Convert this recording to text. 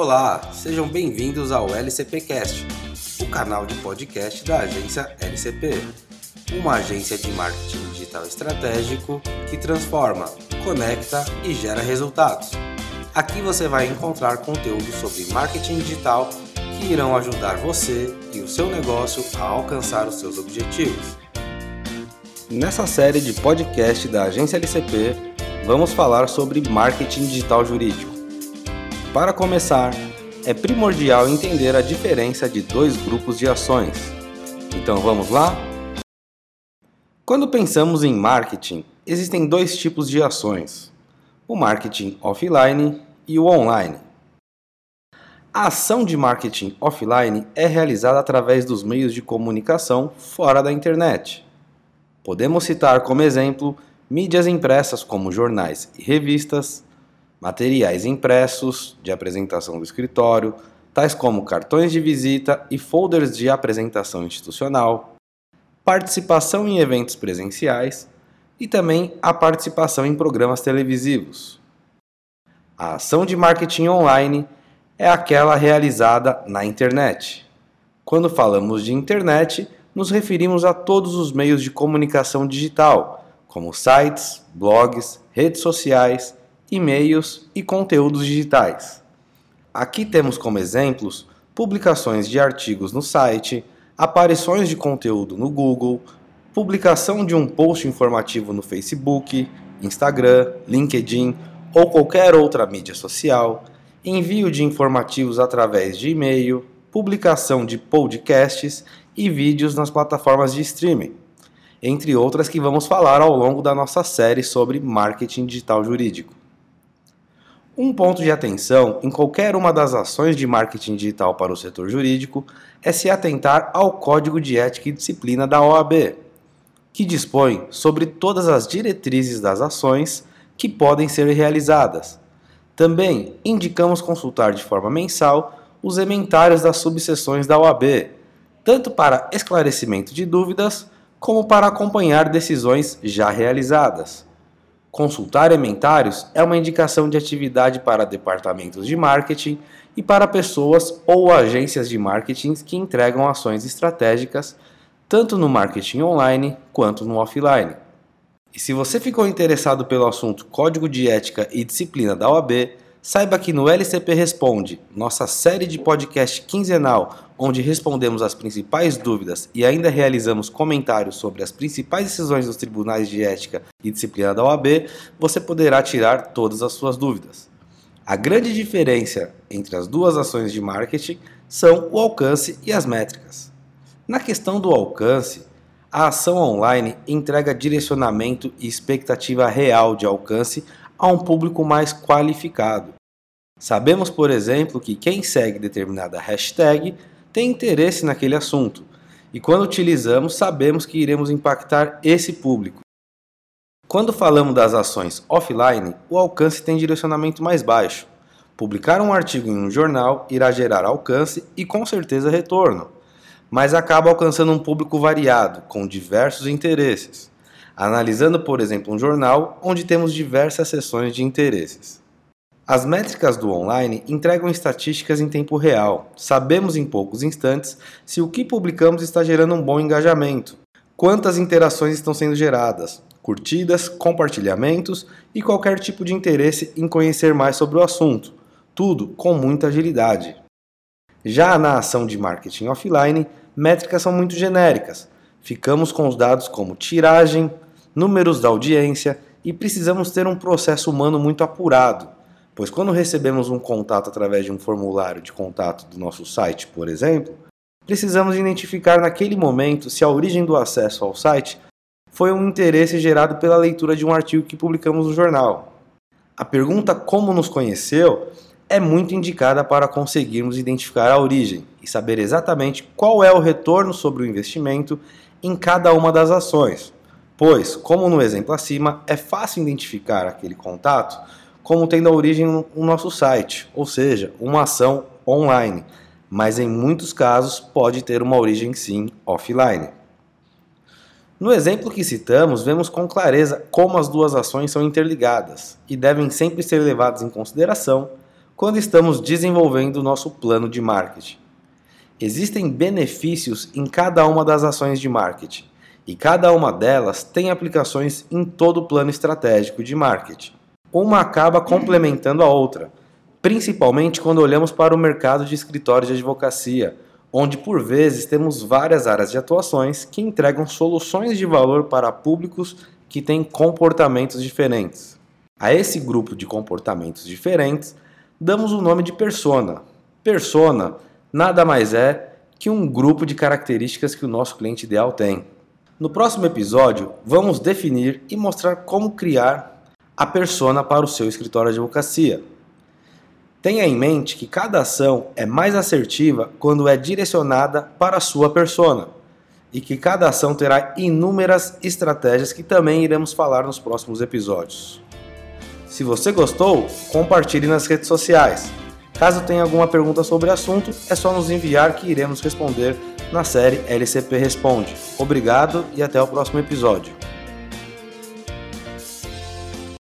Olá, sejam bem-vindos ao LCPcast, o canal de podcast da agência LCP, uma agência de marketing digital estratégico que transforma, conecta e gera resultados. Aqui você vai encontrar conteúdo sobre marketing digital que irão ajudar você e o seu negócio a alcançar os seus objetivos. Nessa série de podcast da agência LCP, vamos falar sobre marketing digital jurídico. Para começar, é primordial entender a diferença de dois grupos de ações. Então vamos lá? Quando pensamos em marketing, existem dois tipos de ações: o marketing offline e o online. A ação de marketing offline é realizada através dos meios de comunicação fora da internet. Podemos citar como exemplo mídias impressas como jornais e revistas, materiais impressos de apresentação do escritório, tais como cartões de visita e folders de apresentação institucional, participação em eventos presenciais e também a participação em programas televisivos. A ação de marketing online é aquela realizada na internet. Quando falamos de internet, nos referimos a todos os meios de comunicação digital, como sites, blogs, redes sociais, e-mails e conteúdos digitais. Aqui temos como exemplos publicações de artigos no site, aparições de conteúdo no Google, publicação de um post informativo no Facebook, Instagram, LinkedIn ou qualquer outra mídia social, envio de informativos através de e-mail, publicação de podcasts e vídeos nas plataformas de streaming, entre outras que vamos falar ao longo da nossa série sobre marketing digital jurídico. Um ponto de atenção em qualquer uma das ações de marketing digital para o setor jurídico é se atentar ao Código de Ética e Disciplina da OAB, que dispõe sobre todas as diretrizes das ações que podem ser realizadas. Também indicamos consultar de forma mensal os ementários das subseções da OAB, tanto para esclarecimento de dúvidas como para acompanhar decisões já realizadas. Consultar ementários é uma indicação de atividade para departamentos de marketing e para pessoas ou agências de marketing que entregam ações estratégicas, tanto no marketing online quanto no offline. E se você ficou interessado pelo assunto Código de Ética e Disciplina da OAB, Saiba que no LCP Responde, nossa série de podcast quinzenal, onde respondemos as principais dúvidas e ainda realizamos comentários sobre as principais decisões dos tribunais de ética e disciplina da OAB, você poderá tirar todas as suas dúvidas. A grande diferença entre as duas ações de marketing são o alcance e as métricas. Na questão do alcance, a ação online entrega direcionamento e expectativa real de alcance a um público mais qualificado. Sabemos, por exemplo, que quem segue determinada hashtag tem interesse naquele assunto, e quando utilizamos, sabemos que iremos impactar esse público. Quando falamos das ações offline, o alcance tem direcionamento mais baixo. Publicar um artigo em um jornal irá gerar alcance e com certeza retorno, mas acaba alcançando um público variado, com diversos interesses analisando, por exemplo, um jornal onde temos diversas seções de interesses. As métricas do online entregam estatísticas em tempo real. Sabemos em poucos instantes se o que publicamos está gerando um bom engajamento, quantas interações estão sendo geradas, curtidas, compartilhamentos e qualquer tipo de interesse em conhecer mais sobre o assunto. Tudo com muita agilidade. Já na ação de marketing offline, métricas são muito genéricas. Ficamos com os dados como tiragem, números da audiência e precisamos ter um processo humano muito apurado, pois quando recebemos um contato através de um formulário de contato do nosso site, por exemplo, precisamos identificar naquele momento se a origem do acesso ao site foi um interesse gerado pela leitura de um artigo que publicamos no jornal. A pergunta como nos conheceu é muito indicada para conseguirmos identificar a origem e saber exatamente qual é o retorno sobre o investimento em cada uma das ações, pois, como no exemplo acima, é fácil identificar aquele contato como tendo a origem no nosso site, ou seja, uma ação online, mas em muitos casos pode ter uma origem sim offline. No exemplo que citamos, vemos com clareza como as duas ações são interligadas e devem sempre ser levadas em consideração quando estamos desenvolvendo o nosso plano de marketing. Existem benefícios em cada uma das ações de marketing, e cada uma delas tem aplicações em todo o plano estratégico de marketing. Uma acaba complementando a outra, principalmente quando olhamos para o mercado de escritórios de advocacia, onde por vezes temos várias áreas de atuações que entregam soluções de valor para públicos que têm comportamentos diferentes. A esse grupo de comportamentos diferentes damos o nome de persona. Persona nada mais é que um grupo de características que o nosso cliente ideal tem. No próximo episódio, vamos definir e mostrar como criar a persona para o seu escritório de advocacia. Tenha em mente que cada ação é mais assertiva quando é direcionada para a sua persona e que cada ação terá inúmeras estratégias que também iremos falar nos próximos episódios. Se você gostou, compartilhe nas redes sociais. Caso tenha alguma pergunta sobre o assunto, é só nos enviar que iremos responder na série LCP Responde. Obrigado e até o próximo episódio.